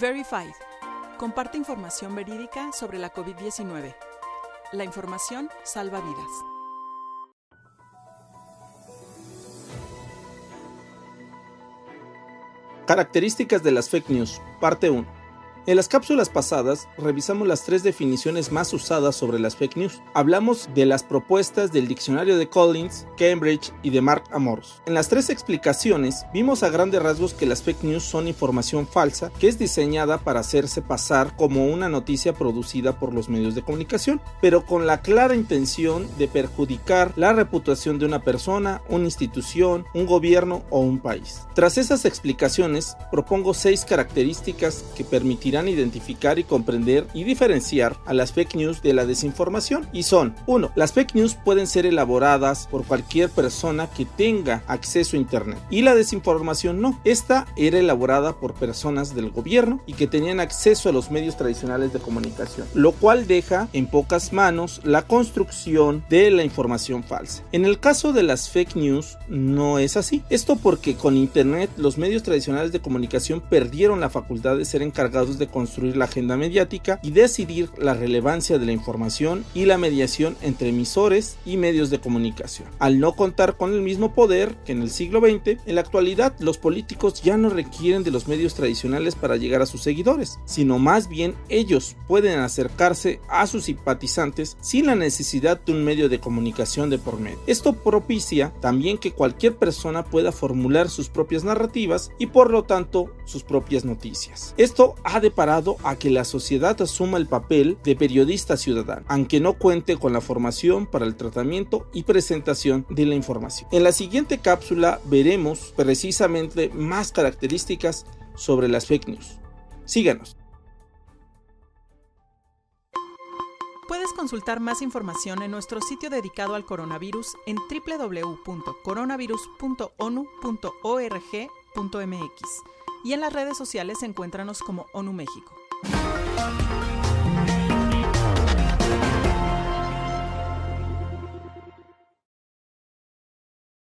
Verified. Comparte información verídica sobre la COVID-19. La información salva vidas. Características de las fake news, parte 1. En las cápsulas pasadas revisamos las tres definiciones más usadas sobre las fake news. Hablamos de las propuestas del diccionario de Collins, Cambridge y de Mark Amoros. En las tres explicaciones vimos a grandes rasgos que las fake news son información falsa que es diseñada para hacerse pasar como una noticia producida por los medios de comunicación, pero con la clara intención de perjudicar la reputación de una persona, una institución, un gobierno o un país. Tras esas explicaciones, propongo seis características que permitirán identificar y comprender y diferenciar a las fake news de la desinformación. Y son 1. Las fake news pueden ser elaboradas por cualquier persona que tenga acceso a Internet. Y la desinformación no. Esta era elaborada por personas del gobierno y que tenían acceso a los medios tradicionales de comunicación. Lo cual deja en pocas manos la construcción de la información falsa. En el caso de las fake news no es así. Esto porque con Internet los medios tradicionales de comunicación perdieron la facultad de ser encargados de construir la agenda mediática y decidir la relevancia de la información y la mediación entre emisores y medios de comunicación. Al no contar con el mismo poder que en el siglo XX, en la actualidad los políticos ya no requieren de los medios tradicionales para llegar a sus seguidores, sino más bien ellos pueden acercarse a sus simpatizantes sin la necesidad de un medio de comunicación de por medio. Esto propicia también que cualquier persona pueda formular sus propias narrativas y por lo tanto sus propias noticias. Esto ha de parado a que la sociedad asuma el papel de periodista ciudadano, aunque no cuente con la formación para el tratamiento y presentación de la información. En la siguiente cápsula veremos precisamente más características sobre las fake news. Síganos. Puedes consultar más información en nuestro sitio dedicado al coronavirus en www.coronavirus.onu.org.mx y en las redes sociales encuéntranos como ONU México.